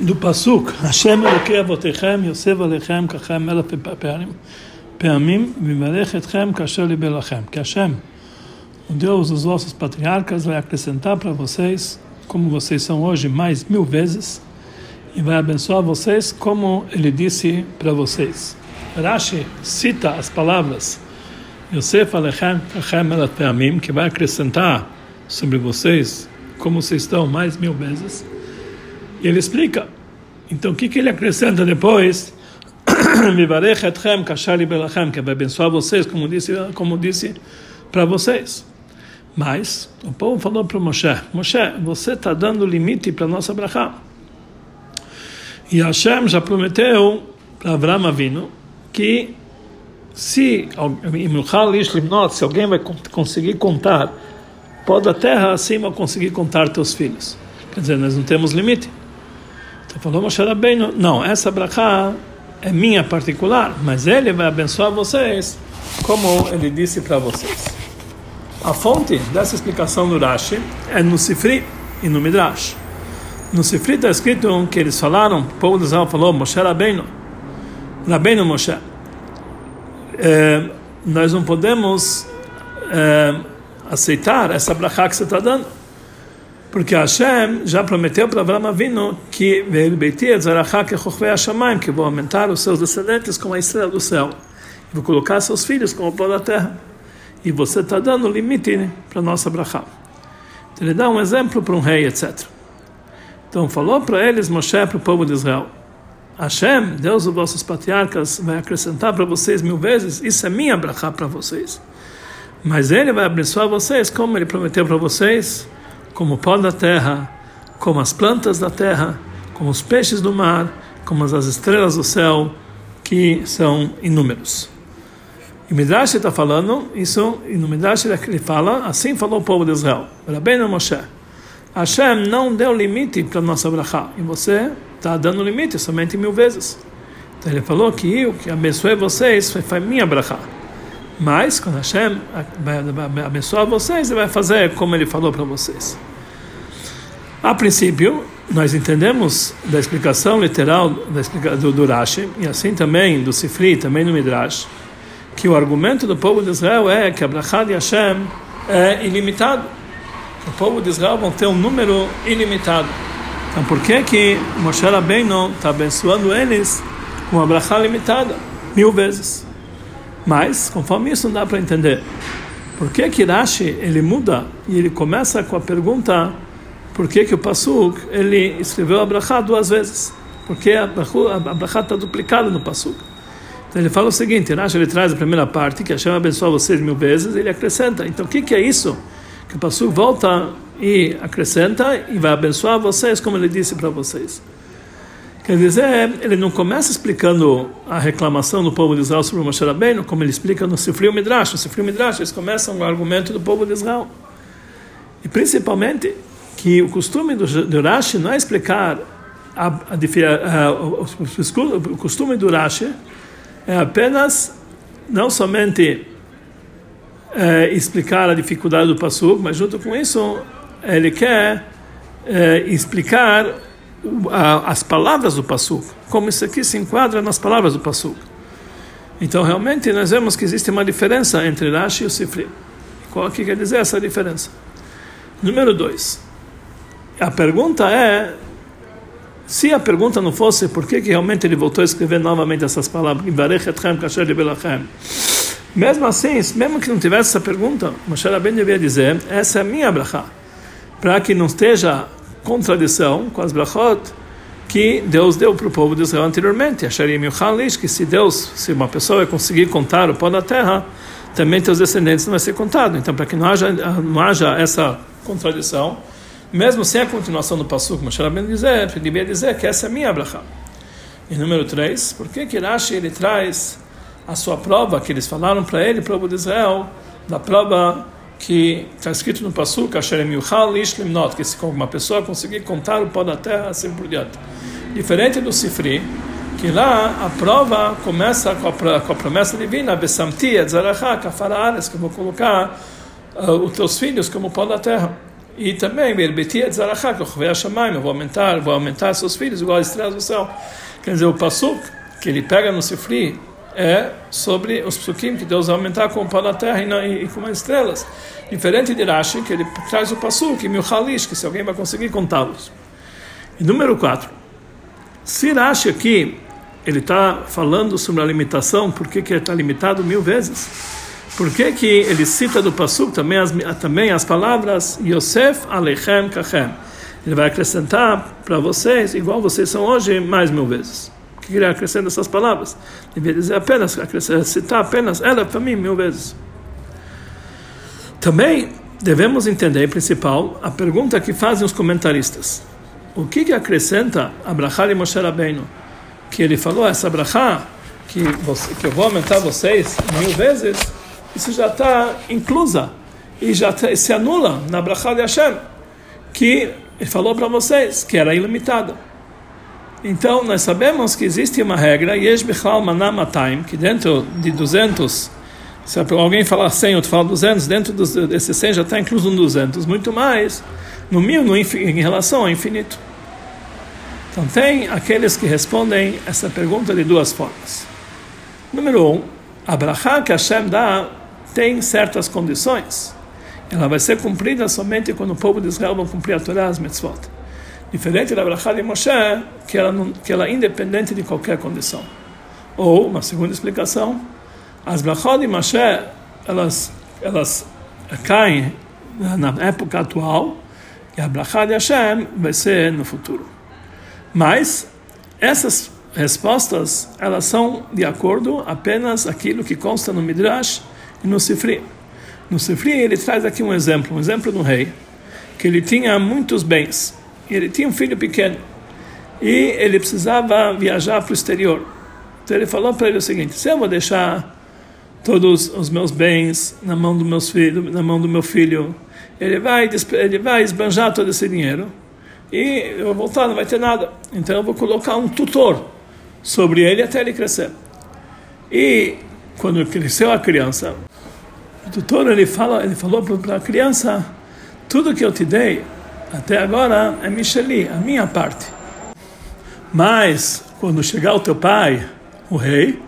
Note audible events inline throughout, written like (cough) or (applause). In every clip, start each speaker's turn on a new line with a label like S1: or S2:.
S1: do Pasuk, Hashem Elokei Avotechem, Yosef Alechem, Kachem Melech Peamim, Vivarech Etchem, Kasher Libelachem. Que Hashem, o Deus dos vossos patriarcas, vai acrescentar para vocês, como vocês são hoje, mais mil vezes, e vai abençoar vocês, como ele disse para vocês. Rashi cita as palavras Yosef Alechem, Kachem Melech Peamim, que vai acrescentar sobre vocês, como vocês estão, mais mil vezes. E ele explica. Então, o que, que ele acrescenta depois? (coughs) que vai abençoar vocês, como disse, como disse para vocês. Mas o povo falou para Moshe: Moshe, você está dando limite para nossa brachá. E Hashem já prometeu para Abraão Avino que se se alguém vai conseguir contar pó da terra, vai conseguir contar teus filhos. Quer dizer, nós não temos limite. Então falou Moshe Rabbeinu, não, essa brachá é minha particular, mas ele vai abençoar vocês, como ele disse para vocês. A fonte dessa explicação do Rashi é no Sifri e no Midrash. No Sifri está escrito que eles falaram, o povo de Israel falou, Moshe Rabbeinu, Rabbeinu Moshe, é, nós não podemos é, aceitar essa brachá que você está dando porque Hashem já prometeu para Abraão Avinu que que vou aumentar os seus descendentes como a estrela do céu. E vou colocar seus filhos como o pó da terra. E você está dando limite né, para a nossa brachá. Então ele dá um exemplo para um rei, etc. Então falou para eles, Moshe, para o povo de Israel, Hashem, Deus dos vossos patriarcas, vai acrescentar para vocês mil vezes, isso é minha brachá para vocês. Mas ele vai abençoar vocês, como ele prometeu para vocês, como o pó da terra, como as plantas da terra, como os peixes do mar, como as estrelas do céu, que são inúmeros. E Midrash está falando isso, e no Midrash ele fala, assim falou o povo de Israel, Rabbeinu Moshe, Hashem não deu limite para a nossa brachá, e você está dando limite somente mil vezes. Então ele falou que eu, que abençoei vocês, foi, foi minha brachá. Mas, quando Hashem abençoar vocês, ele vai fazer como ele falou para vocês. A princípio, nós entendemos da explicação literal do, do Rashi, e assim também do Sifri, também do Midrash, que o argumento do povo de Israel é que a Brachá de Hashem é ilimitado. O povo de Israel vão ter um número ilimitado. Então, por que que Moshe Rabbeinu está abençoando eles com uma Brachá limitada? Mil vezes. Mas, conforme isso, não dá para entender. Por que que Rashi, ele muda e ele começa com a pergunta por que, que o Pasuk ele escreveu a Brachá duas vezes? Porque a Brachá está duplicada no Pasuk. Então ele fala o seguinte: Rashi ele traz a primeira parte, que Hashem abençoa vocês mil vezes, ele acrescenta. Então o que, que é isso? Que o Pasuk volta e acrescenta e vai abençoar vocês, como ele disse para vocês. Quer dizer, ele não começa explicando a reclamação do povo de Israel sobre o Moshe Rabbeinu, como ele explica no Sifri Midrash. No Sifri Midrash, eles começam com o argumento do povo de Israel. E principalmente, que o costume do, do Rashi não é explicar a, a, a, o, costume do Rashi é apenas não somente é, explicar a dificuldade do Pasuk, mas junto com isso ele quer é, explicar as palavras do Pasuk, como isso aqui se enquadra nas palavras do Pasuk. Então realmente nós vemos que existe uma diferença entre Rashi e o Sifri. Qual que quer dizer essa diferença? Número 2. A pergunta é, se a pergunta não fosse por que, que realmente ele voltou a escrever novamente essas palavras, mesmo assim, mesmo que não tivesse essa pergunta, Moshe Rabbeinu devia dizer, essa é a minha brachá, para que não esteja contradição com as brachot que Deus deu para o povo de Israel anteriormente, que se Deus, se uma pessoa conseguir contar o pó da terra, também seus descendentes não vai ser contado. Então, para que não haja, não haja essa contradição, mesmo sem a continuação do Pasuk, Moshe Rabbeinu dizer, devia dizer que essa é a minha brachá. E número 3, por que que Rashi ele traz a sua prova, que eles falaram para ele, povo de Israel, da prova que está escrito no Pasuk, que se uma pessoa conseguir contar o pó da terra, assim por diante. Diferente do Sifri, que lá a prova começa com a, com a promessa divina, Besamti, que eu vou colocar uh, os teus filhos como pó da terra. E também, eu vou aumentar, vou aumentar seus filhos igual as estrelas do céu. Quer dizer, o Passuk, que ele pega no Sifri, é sobre os psukim que Deus vai aumentar com o pó da terra e, e, com as estrelas. Diferente de Rashi, que ele traz o Passuk, e Milchalish, que se alguém vai conseguir contá-los. E número 4. Se Rashi aqui, ele está falando sobre a limitação, por que, que ele está limitado mil vezes? Por que, que ele cita do Passuk também as, também as palavras Yosef Alechem Kachem? Ele vai acrescentar para vocês, igual vocês são hoje, mais mil vezes. Acrescenta essas palavras? Devia dizer apenas, citar apenas ela para mim mil vezes. Também devemos entender, principal, a pergunta que fazem os comentaristas. O que, que acrescenta Abraham e Moshe Rabbeinu? Que ele falou, essa Abraham, que, que eu vou aumentar vocês mil vezes, isso já está inclusa e já tá, se anula na Brachá de Hashem, que ele falou para vocês que era ilimitada. Então, nós sabemos que existe uma regra, Manamatim, que dentro de 200, se alguém falar 100, outro fala 200, dentro desse 100 já está incluso um 200, muito mais, no mil, no, em relação ao infinito. Então, tem aqueles que respondem essa pergunta de duas formas. Número um, a brachá que Hashem dá tem certas condições. Ela vai ser cumprida somente quando o povo de Israel vai cumprir a Torá, as mitzvot. Diferente da Brachá de Moshe, que ela, não, que ela é independente de qualquer condição. Ou, uma segunda explicação, as Brachá de Moshe, elas, elas caem na época atual, e a Brachá de Hashem vai ser no futuro. Mas, essas respostas, elas são de acordo apenas aquilo que consta no Midrash, e no Sifri. No Sifri ele traz aqui um exemplo, um exemplo de um rei, que ele tinha muitos bens, ele tinha um filho pequeno, e ele precisava viajar para o exterior. Então ele falou para ele o seguinte: se eu vou deixar todos os meus bens na mão do na mão do meu filho, ele vai ele vai esbanjar todo esse dinheiro e eu vou voltar não vai ter nada. Então eu vou colocar um tutor sobre ele até ele crescer. E quando cresceu a criança, o tutor ele fala, ele falou para a criança, tudo que eu te dei até agora é Micheli, a minha parte. Mas quando chegar o teu pai, o rei,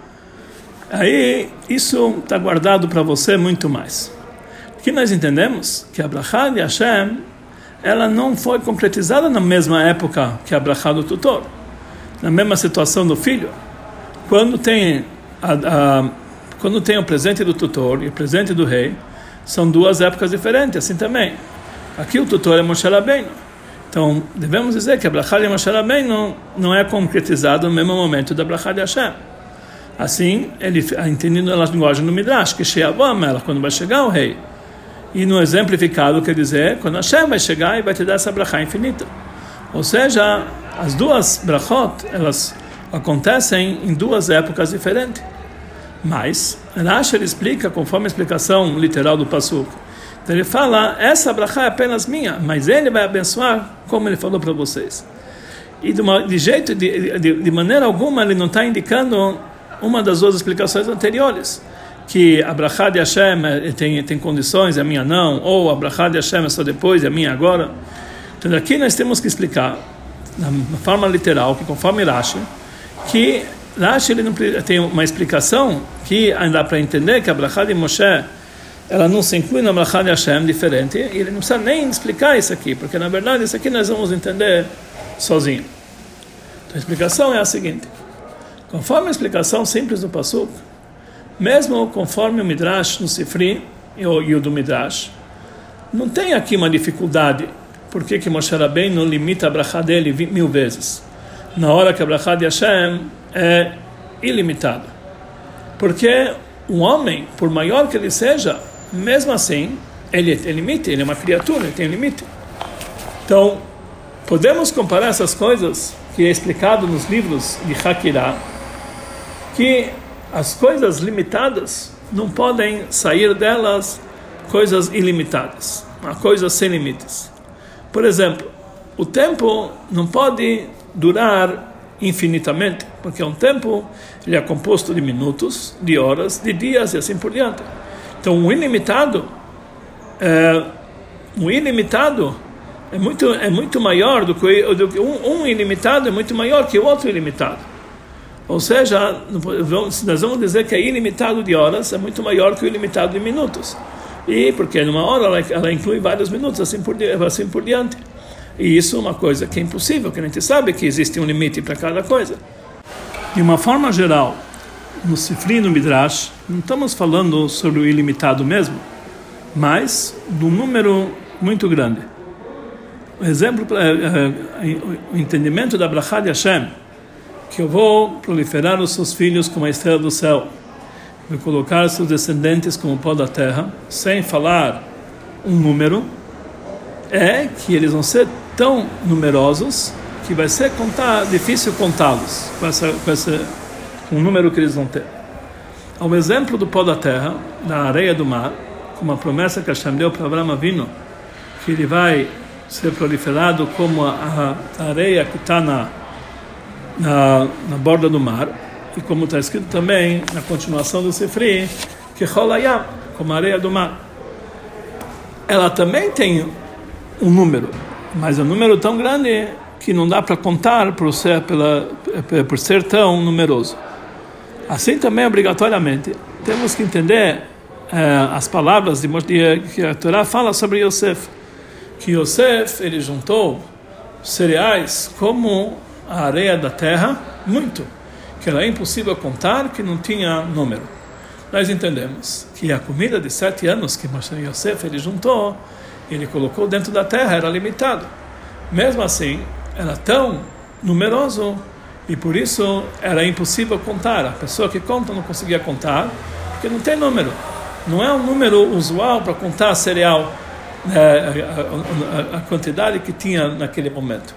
S1: aí isso está guardado para você muito mais. Aqui nós entendemos que a Brachá de Hashem, ela não foi concretizada na mesma época que a Brachá do tutor, na mesma situação do filho. Quando tem a, a quando tem o presente do tutor e o presente do rei, são duas épocas diferentes, assim também. Aqui o tutor é Moshe Rabbeinu. Então, devemos dizer que a Brachá de Moshe Rabbeinu não é concretizado no mesmo momento da Brachá de Hashem. Assim, ele entendendo a linguagem do Midrash, que Sheavam, ela quando vai chegar o rei. E no exemplificado quer dizer, quando Hashem vai chegar e vai te dar essa Brachá infinita. Ou seja, as duas Brachot, elas acontecem em duas épocas diferentes. Mas Rashi explica conforme a explicação literal do Pasuk. Então ele fala, essa brachá é apenas minha, mas ele vai abençoar como ele falou para vocês. E de, uma, de jeito, de, de, de, maneira alguma, ele não está indicando uma das duas explicações anteriores, que a brachá de Hashem é, tem, tem condições, a minha não, ou a brachá de Hashem é só depois a minha agora. Então aqui nós temos que explicar, na forma literal, que conforme Rashi, que Rashi ele não tem uma explicação que ainda para entender que a Brachá de Moshe ela não se inclui na Brachá de Hashem diferente e ele não precisa nem explicar isso aqui, porque na verdade isso aqui nós vamos entender sozinho. Então a explicação é a seguinte: conforme a explicação simples do Pasuk, mesmo conforme o Midrash no Sifri e o do Midrash, não tem aqui uma dificuldade. Por que, Moshe Rabbeinu limita a Brachá dele mil vezes? Na hora que a Brachá de Hashem é ilimitado. Porque um homem, por maior que ele seja, mesmo assim, ele tem limite, ele é uma criatura, ele tem limite. Então, podemos comparar essas coisas que é explicado nos livros de Hakirah, que as coisas limitadas não podem sair delas coisas ilimitadas, coisas sem limites. Por exemplo, o tempo não pode durar infinitamente, porque é um tempo ele é composto de minutos, de horas, de dias e assim por diante. Então, o ilimitado, é, o ilimitado é muito, é muito maior do que, do que um, um ilimitado é muito maior que o outro ilimitado. Ou seja, nós vamos dizer que é ilimitado de horas é muito maior que o ilimitado de minutos. E porque numa hora ela, ela inclui vários minutos, assim por, assim por diante. E isso é uma coisa que é impossível, que a gente sabe que existe um limite para cada coisa. De uma forma geral, no Sifri e no Midrash, não estamos falando sobre o ilimitado mesmo, mas do número muito grande. O exemplo, é, é, o entendimento da Brachá de Hashem, que eu vou proliferar os seus filhos como a estrela do céu, vou colocar seus descendentes como o pó da terra, sem falar um número, é que eles vão ser tão numerosos que vai ser contar, difícil contá-los com, essa, com esse, o número que eles vão ter. Ao exemplo do pó da terra, da areia do mar, como a promessa que Hashem deu para Abraão Avino, que ele vai ser proliferado como a, a areia que está na, na, na, borda do mar, e como está escrito também na continuação do Sefri, que Cholayam, como a areia do mar. Ela também tem um número, mas é um número tão grande que não dá para contar por ser, pela, por ser tão numeroso. Assim também, obrigatoriamente, temos que entender eh, as palavras de, que a Torá fala sobre Yosef. Que Yosef, ele juntou cereais como a areia da terra, muito, que era impossível contar, que não tinha número. Nós entendemos que a comida de sete anos que Yosef ele juntou, ele colocou dentro da terra, era limitado. Mesmo assim, era tão numeroso e por isso era impossível contar. A pessoa que conta não conseguia contar, porque não tem número. Não é um número usual para contar cereal, né, a, a, a, quantidade que tinha naquele momento.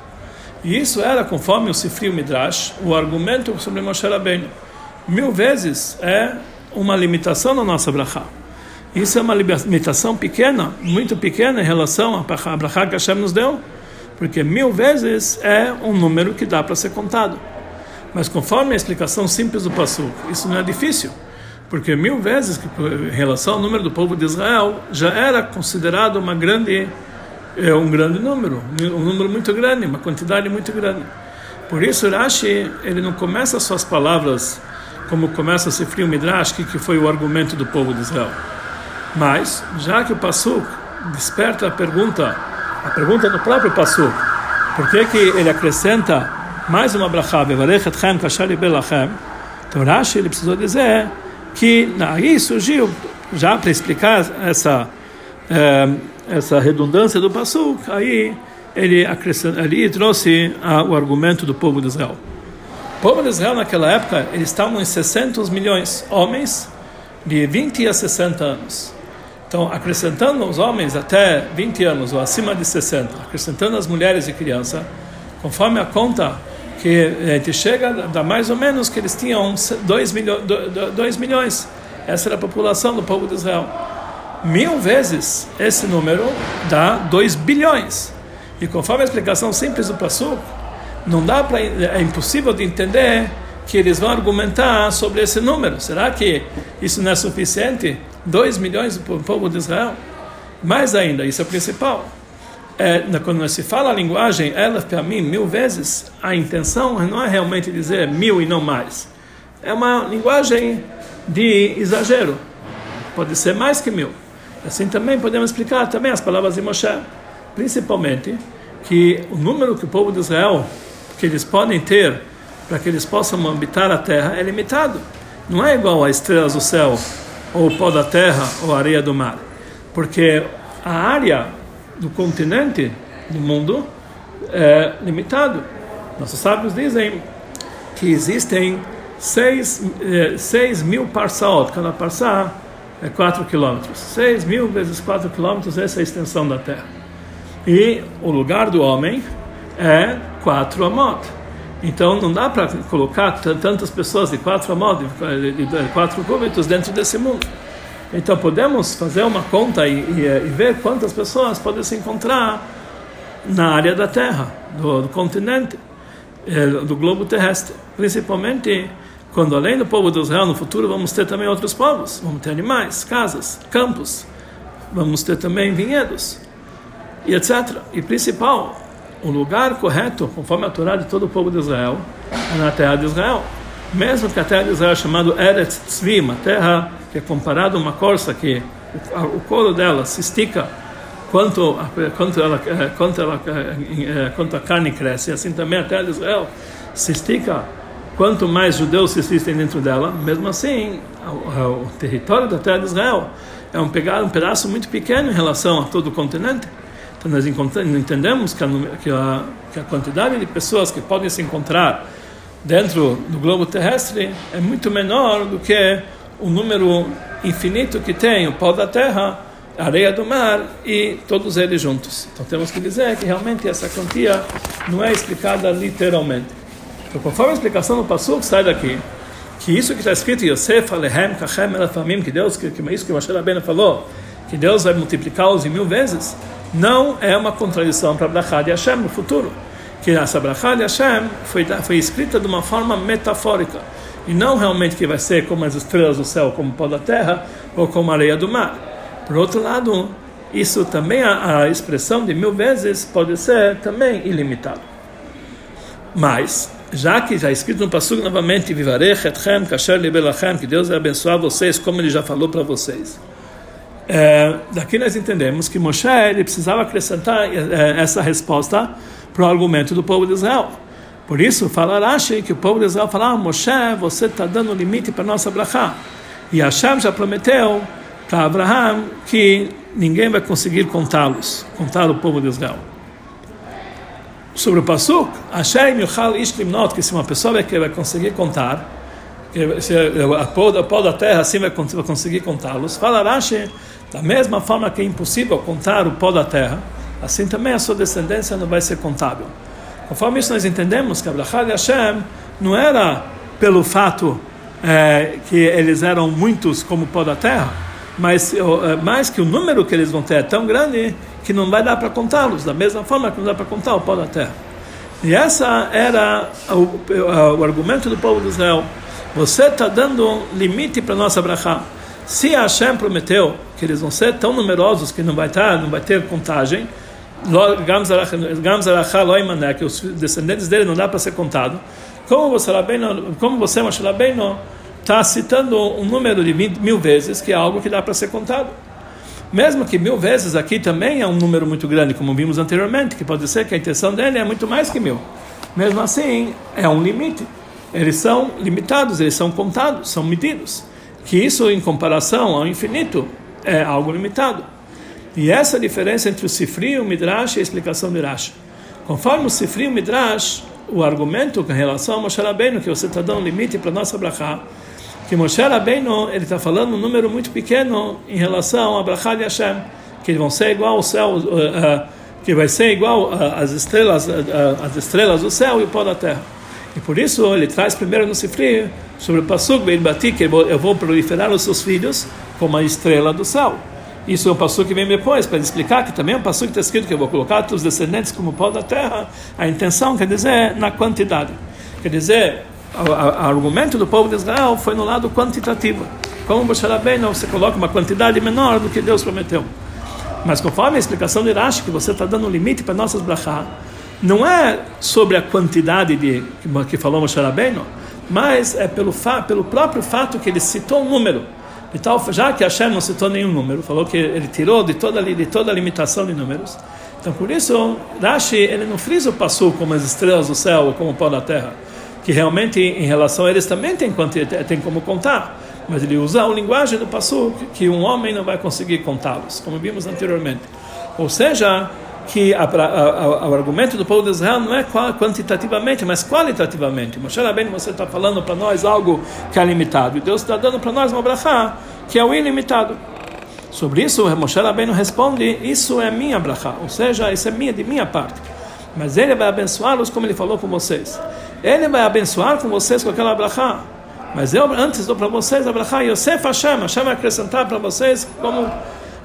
S1: E isso era, conforme o Sifri Midrash, o argumento sobre Moshe Rabbeinu. Mil vezes é uma limitação na nossa brachá. Isso é uma limitação pequena, muito pequena em relação à brachá que Hashem nos deu porque mil vezes é um número que dá para ser contado. Mas conforme a explicação simples do Passuk, isso não é difícil, porque mil vezes, em relação ao número do povo de Israel, já era considerado uma grande, é, um grande número, um número muito grande, uma quantidade muito grande. Por isso, Rashi, ele não começa suas palavras como começa a se frio Midrash, que, que foi o argumento do povo de Israel. Mas, já que o Passuk desperta a pergunta a pergunta do próprio Passuk. Por que, que ele acrescenta mais uma brachá, Bevarechetchem kashari belachem? Então Rashi ele precisou dizer que aí surgiu, já para explicar essa, é, essa redundância do Passuk, aí ele, ali trouxe a, o argumento do povo de Israel. O povo de Israel naquela época, eles estavam em 600 milhões, homens de 20 a 60 anos. Então, acrescentando os homens até 20 anos ou acima de 60, acrescentando as mulheres e crianças, conforme a conta que a gente chega, dá mais ou menos que eles tinham 2 milho, milhões. Essa era a população do povo de Israel. Mil vezes esse número dá 2 bilhões. E conforme a explicação simples do Passuk, não dá para é impossível de entender que eles vão argumentar sobre esse número. Será que isso não é suficiente 2 milhões do povo de Israel. Mais ainda, isso é o principal. É, quando se fala a linguagem ela para mim mil vezes, a intenção não é realmente dizer mil e não mais. É uma linguagem de exagero. Pode ser mais que mil. Assim também podemos explicar também as palavras de Moshe, principalmente que o número que o povo de Israel que eles podem ter para que eles possam habitar a terra é limitado. Não é igual a estrelas do céu ou o pó da terra ou a areia do mar. Porque a área do continente do mundo é limitado. Nossos sábios dizem que existem 6 eh, mil parsaot, cada parsá é 4 quilômetros. 6 mil vezes 4 quilômetros, essa é a extensão da terra. E o lugar do homem é 4 amot. Então não dá para colocar tantas pessoas de quatro amod, de quatro cúbitos dentro desse mundo. Então podemos fazer uma conta e, e, e, ver quantas pessoas podem se encontrar na área da Terra, do, do continente, eh, do globo terrestre. Principalmente quando além do povo de Israel no futuro vamos ter também outros povos, vamos ter animais, casas, campos, vamos ter também vinhedos. e etc. E principal, o lugar correto, conforme a Torá de todo o povo de Israel, é na terra de Israel. Mesmo que a terra de Israel é chamada Eretz Tzvi, uma terra que é comparada a uma corça que o, o couro dela se estica quanto, quanto, ela, eh, quanto, ela, eh, eh, quanto a carne cresce, assim também a terra de Israel se estica quanto mais judeus se assistem dentro dela, mesmo assim, o, o território da terra de Israel é um, um pedaço muito pequeno em relação a todo o continente. Então nós entendemos que a, que a, que a quantidade de pessoas que podem se encontrar dentro do globo terrestre é muito menor do que o número infinito que tem o pó da terra, a areia do mar e todos eles juntos. Então temos que dizer que realmente essa quantia não é explicada literalmente. Então, conforme a explicação do Passuk sai daqui, que isso que está escrito Yosef, Alehem, Kachem, Elafamim, que Deus, que, que é isso que o Moshe falou, que Deus vai multiplicá-los em mil vezes, não é uma contradição para a Brachá de Hashem no futuro. Que essa Brachá de Hashem foi, foi escrita de uma forma metafórica e não realmente que vai ser como as estrelas do céu, como o pó da terra ou como a areia do mar. Por outro lado, isso também a, a expressão de mil vezes pode ser também ilimitado. Mas já que já escrito no Passuk novamente, Vivarech kasher libelachem, que Deus vai abençoar vocês, como ele já falou para vocês. É, daqui nós entendemos que Moshe ele precisava acrescentar é, essa resposta para o argumento do povo de Israel. Por isso, fala Rashi que o povo de Israel fala, ah, Moshe, você está dando limite para nossa brachá. E Hashem já prometeu para Abraham que ninguém vai conseguir contá-los, contar o povo de Israel. Sobre o Pasuk, Hashem Yuchal Ishlimnot, que se uma pessoa vai, vai conseguir contar, que se a pó da terra assim vai conseguir contá-los, fala Rashi, da mesma forma que é impossível contar o pó da terra, assim também a sua descendência não vai ser contável. Conforme isso nós entendemos que Abraham e Hashem não era pelo fato é, que eles eram muitos como o pó da terra, mas é, mais que o número que eles vão ter é tão grande que não vai dar para contá-los, da mesma forma que não dá para contar o pó da terra. E essa era o, o argumento do povo de Israel. Você está dando limite para nossa brachá. Se Hashem prometeu que eles vão ser tão numerosos que não vai estar, não vai ter contagem, que os descendentes dele não dá para ser contado. Como você, como você Moshe Rabbeinu, está citando um número de 20, mil vezes, que é algo que dá para ser contado. Mesmo que mil vezes aqui também é um número muito grande, como vimos anteriormente, que pode ser que a intenção dele é muito mais que mil. Mesmo assim, é um limite. Eles são limitados, eles são contados, são medidos. Que isso, em comparação ao infinito, é algo limitado. E essa é a diferença entre o Sifri o Midrash e a explicação do Rashi. Conforme o Sifri e o Midrash, o argumento com relação a Moshe Rabbeinu, que você está dando limite para a nossa brachá, que Moshe Rabbeinu, ele está falando um número muito pequeno em relação a brachá de Hashem, que vão ser igual ao céu, uh, uh, que vai ser igual às uh, estrelas, as estrelas do céu e o pó da terra. E por isso ele traz primeiro no Sifri sobre o Beir Bati, que eu vou proliferar os seus filhos como a estrela do céu. Isso é um passo que vem depois para explicar que também é um passo que está escrito que eu vou colocar os descendentes como pó da terra. A intenção quer dizer na quantidade. Quer dizer, o, argumento do povo de Israel foi no lado quantitativo. Como Moshe Rabbeinu, você coloca uma quantidade menor do que Deus prometeu. Mas conforme a explicação de Rashi, que você está dando um limite para nossas brachá, não é sobre a quantidade de que falou Moshe Rabbeinu, mas é pelo, pelo próprio fato que ele citou um número. Então, já que Hashem não citou nenhum número, falou que ele tirou de toda, de toda a limitação de números, então por isso, Rashi, ele não frisa o passo como as estrelas do céu ou como o pó da terra, que realmente em relação a eles também tem, tem como contar, mas ele usa a linguagem do passo que um homem não vai conseguir contá-los, como vimos anteriormente. Ou seja, que a, a, a, o argumento do povo de Israel não é quantitativamente, mas qualitativamente. Moshe Rabbeinu, você está falando para nós algo que é limitado, e Deus está dando para nós uma brachá que é o ilimitado. Sobre isso, Moshe Rabbeinu responde, isso é minha brachá, ou seja, isso é minha, de minha parte. Mas ele vai abençoá-los como ele falou com vocês. Ele vai abençoar com vocês com aquela brachá. Mas eu antes dou para vocês a brachá Yosef Hashem, Hashem vai acrescentar para vocês como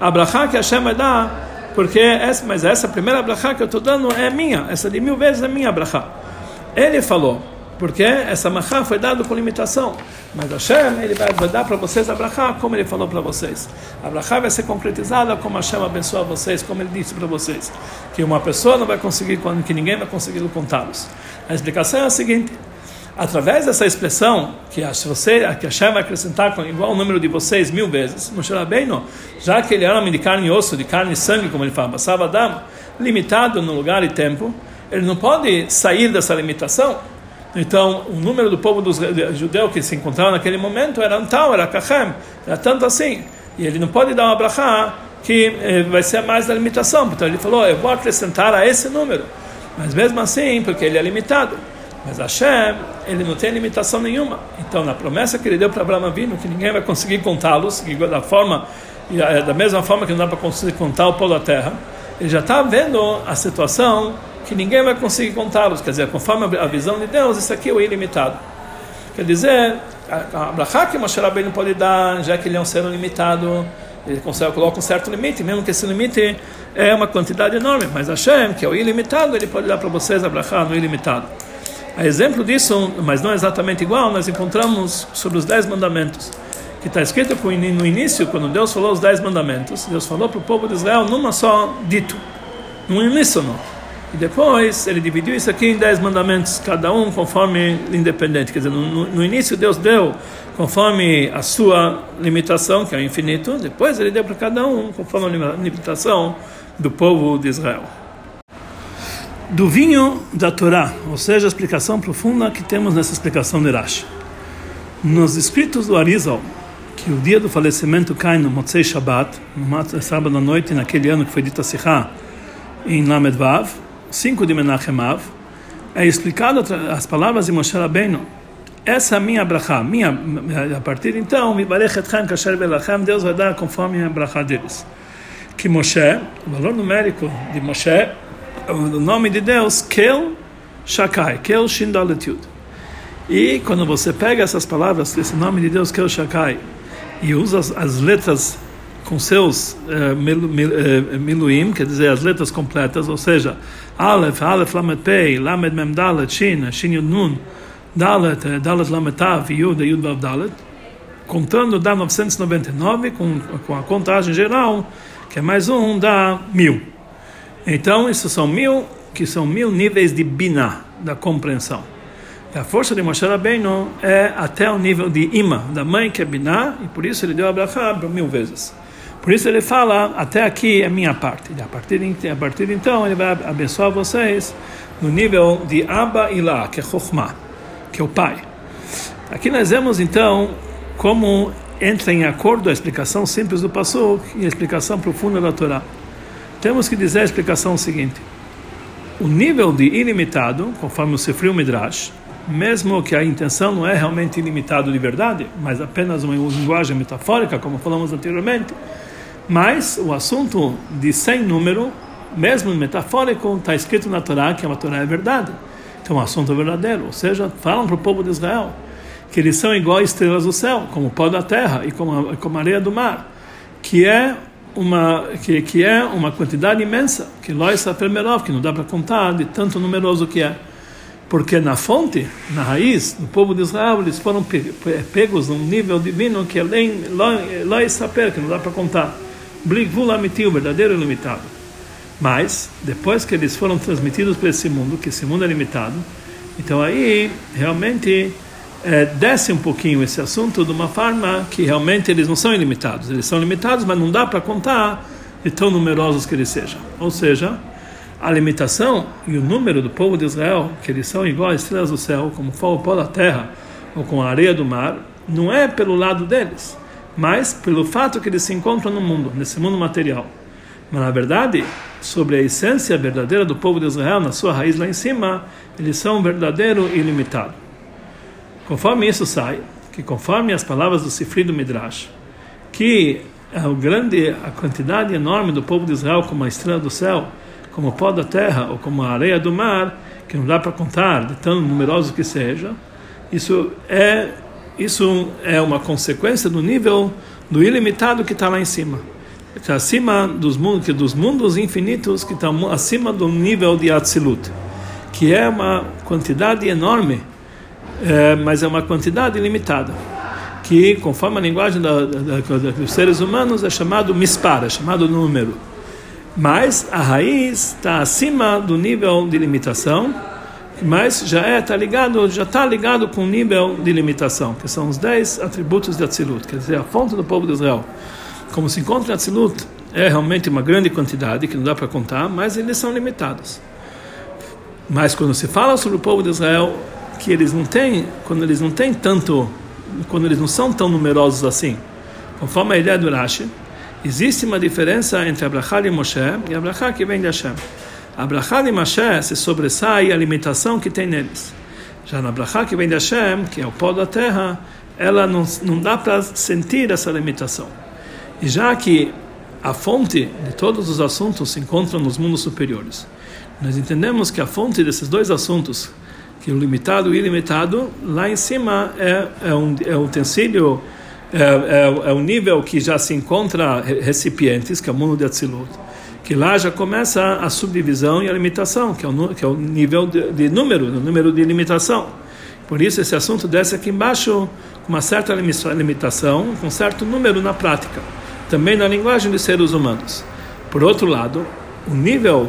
S1: a brachá que Hashem vai dar porque essa, mas essa primeira brachá que eu estou dando é minha, essa de mil vezes é minha brachá. Ele falou Porque essa machá foi dada com limitação. Mas Hashem, ele vai, dar para vocês a brachá como ele falou para vocês. A brachá vai ser concretizada como Hashem abençoa vocês, como ele disse para vocês. Que uma pessoa não vai conseguir, que ninguém vai conseguir contá-los. A explicação é a seguinte. Através dessa expressão, que se você, que Hashem vai acrescentar com igual número de vocês mil vezes, Moshe Rabbeinu, já que ele era homem de carne e osso, de carne e sangue, como ele fala, passava Adam, limitado no lugar e tempo, ele não pode sair dessa limitação. Então, o número do povo dos judeus que se encontrava naquele momento era tal, era kachem, era tanto assim. E ele não pode dar uma brachá que eh, vai ser mais da limitação. Então, ele falou, eu vou acrescentar a esse número. Mas mesmo assim, porque ele é limitado. Mas Hashem, ele não tem limitação nenhuma. Então, na promessa que ele deu para Abraão Avinu, que ninguém vai conseguir contá-los, da forma, eh, da mesma forma que não dá para conseguir contar o polo da terra, ele já está vendo a situação que ninguém vai conseguir contá-los. Quer dizer, conforme a visão de Deus, isso aqui é o ilimitado. Quer dizer, a brachá que Moshe Rabbeinu pode dar, já que ele é um ser limitado, ele consegue coloca um certo limite, mesmo que esse limite é uma quantidade enorme, mas Hashem, que é o ilimitado, ele pode dar para vocês a brachá no ilimitado. A exemplo disso, mas não exatamente igual, nós encontramos sobre os dez mandamentos, que está escrito no início, quando Deus falou os dez mandamentos, Deus falou para o povo de Israel numa só dito, no uníssono. E depois ele dividiu isso aqui em dez mandamentos, cada um conforme independente. Quer dizer, no, no, início Deus deu conforme a sua limitação, que é o infinito, depois ele deu para cada um conforme a limitação do povo de Israel. Do vinho da Torá, ou seja, a explicação profunda que temos nessa explicação de Rashi. Nos escritos do Arizal, que o dia do falecimento cai no Motzei Shabbat, no sábado à noite, naquele ano que foi dita Sichá, em Lamed Vav, 5 de Menachem Av, é explicado as palavras de Moshe Rabbeinu. Essa é minha brachá, minha, a partir de então, Deus vai dar conforme a brachá deles. Que Moshe, o valor numérico de Moshe, o nome de Deus, Kel Shakai, Kel Shindaletud. E quando você pega essas palavras, esse nome de Deus, Kel Shakai, e usa as, as letras com seus uh, mil, uh, miluim, quer dizer, as letras completas, ou seja, Aleph, Aleph Lamed Pei, Lamed Mem Dalet, Shin, Shin Yud Nun, Dalet, eh, Dalet Lamed Tav, Yud, Yud Vav Dalet, contando dá 999, com, com a contagem geral, que é mais um, dá mil. Então, isso são mil, que são mil níveis de Binah, da compreensão. A força de Moshe Rabbeinu é até o nível de Ima, da mãe que é Binah, e por isso ele deu a mil vezes. Por isso ele fala, até aqui é minha parte. E a partir de, a partir de então ele vai abençoar vocês no nível de Abba Ilá, que é Chokhmah, que é o pai. Aqui nós vemos então como entra em acordo a explicação simples do Passuk e a explicação profunda da Torá. Temos que dizer a explicação seguinte. O nível de ilimitado, conforme o Sefri Midrash, mesmo que a intenção não é realmente ilimitado de verdade, mas apenas uma linguagem metafórica, como falamos anteriormente, mas o assunto de sem número, mesmo metafórico, está escrito na Torá que a Torá é verdade. Então o assunto é verdadeiro. Ou seja, falam para o povo de Israel que eles são igual estrelas do céu, como o pó da terra e como a, como a areia do mar, que é uma que, que é uma quantidade imensa, que Lois Apermerov, que não dá para contar de tanto numeroso que é. Porque na fonte, na raiz do povo de Israel, eles foram pegos num nível divino que além Lois Saper, que não dá para contar. Bligvul Amiti, o verdadeiro ilimitado. Mas, depois que eles foram transmitidos para esse mundo, que esse mundo é limitado, então aí realmente é, desce um pouquinho esse assunto de uma forma que realmente eles não são ilimitados. Eles são limitados, mas não dá para contar de tão numerosos que eles sejam. Ou seja, a limitação e o número do povo de Israel, que eles são igual às estrelas do céu, como o pó da terra ou com a areia do mar, não é pelo lado deles mas pelo fato que eles se encontram no mundo, nesse mundo material. Mas na verdade, sobre a essência verdadeira do povo de Israel, na sua raiz lá em cima, eles são verdadeiro ilimitado. Conforme isso sai, que conforme as palavras do Sifri do Midrash, que a grande a quantidade enorme do povo de Israel como a estrela do céu, como o pó da terra ou como a areia do mar, que não dá para contar de tão numeroso que seja, isso é isso é uma consequência do nível do ilimitado que está lá em cima. Que acima dos mundos, que dos mundos infinitos que estão acima do nível de Atzilut, que é uma quantidade enorme é, mas é uma quantidade limitada, que conforme a linguagem da, da, da, dos seres humanos é chamado mispar, é chamado número. Mas a raiz está acima do nível de limitação, mas já é tá ligado, já está ligado com o nível de limitação, que são os dez atributos de Atzilut, quer dizer, a fonte do povo de Israel. Como se encontra em Atzilut, é realmente uma grande quantidade que não dá para contar, mas eles são limitados. Mas quando se fala sobre o povo de Israel, que eles não têm, quando eles não têm tanto, quando eles não são tão numerosos assim, conforme a ideia do Rashi, existe uma diferença entre Abraham e Moshe e Abraham que vem de Hashem. Abraham e Moshe se sobressai a limitação que tem neles. Já na Abraham que vem de Hashem, que é o pó da terra, ela não, não dá para sentir essa limitação. E já que a fonte de todos os assuntos se encontra nos mundos superiores, nós entendemos que a fonte desses dois assuntos, que o limitado e ilimitado, lá em cima é, é, um, é utensílio, é, é, é um nível que já se encontra recipientes, que é o mundo de Atzilut, que lá já começa a subdivisão e a limitação, que é o, que é o nível de, de número, o número de limitação. Por isso esse assunto desce aqui embaixo com uma certa limitação, com um certo número na prática, também na linguagem dos seres humanos. Por outro lado, o nível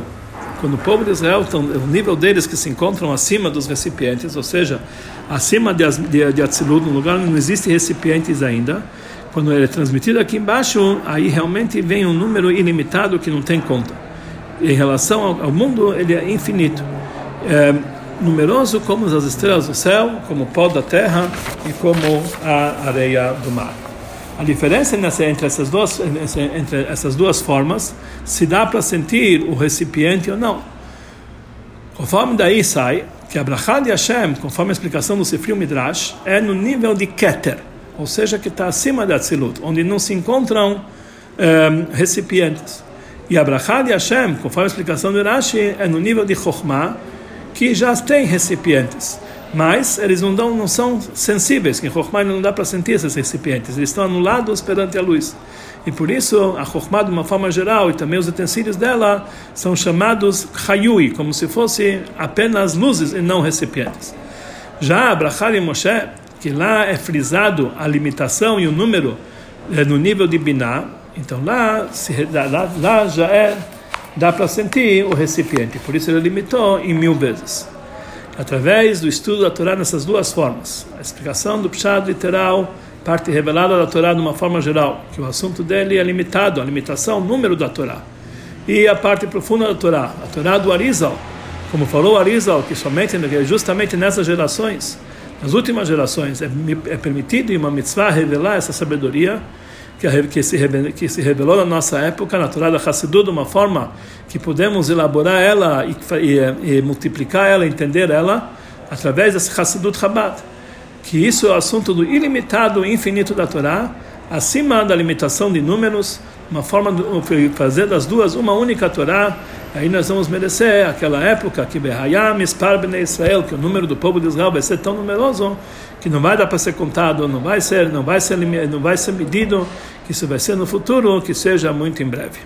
S1: quando o povo de Israel, o nível deles que se encontram acima dos recipientes, ou seja, acima de, de, de no lugar onde não existem recipientes ainda, quando ele é transmitido aqui embaixo, aí realmente vem um número ilimitado que não tem conta. Em relação ao, ao mundo, ele é infinito. É, numeroso como as estrelas do céu, como o pó da terra e como a areia do mar. A diferença entre, essas duas, entre essas duas formas, se dá para sentir o recipiente ou não. Conforme daí sai que a Brachá de Hashem, conforme a explicação do Sifri Midrash, é no nível de Keter, ou seja, que está acima da Tzilut, onde não se encontram um, ehm, recipientes. E a Brachá de Hashem, conforme a explicação do Rashi, é no nível de Chokhmah, que já tem recipientes mas eles não, dão, não são sensíveis, que em Chokhmah não dá para sentir esses recipientes, eles estão anulados perante a luz. E por isso, a Chokhmah, de uma forma geral, e também os utensílios dela, são chamados Hayui, como se fossem apenas luzes e não recipientes. Já Abraham e Moshe, que lá é frisado a limitação e o número é, no nível de Binah, então lá, se, lá, lá já é, dá para sentir o recipiente, por isso ele limitou em mil vezes através do estudo da Torá nessas duas formas. A explicação do Pshad literal, parte revelada da Torá de uma forma geral, que o assunto dele é limitado, a limitação, o número da Torá. E a parte profunda da Torá, a Torá do Arizal, como falou Arizal, que somente, justamente nessas gerações, nas últimas gerações, é, é permitido em uma mitzvah revelar essa sabedoria, que, se, que se revelou na nossa época, na Torá da Hassidut, de uma forma que podemos elaborar ela e, e, e multiplicar ela, entender ela, através desse Hassidut Chabad. Que isso é o assunto do ilimitado e infinito da Torá, acima da limitação de números, uma forma de fazer das duas uma única Torá, aí nós vamos merecer aquela época que Behayam, Ispar Israel, que o número do povo de Israel vai ser tão numeroso que não vai dar para ser contado, não vai ser, não vai ser, não vai ser medido, que isso vai ser no futuro, que seja muito em breve.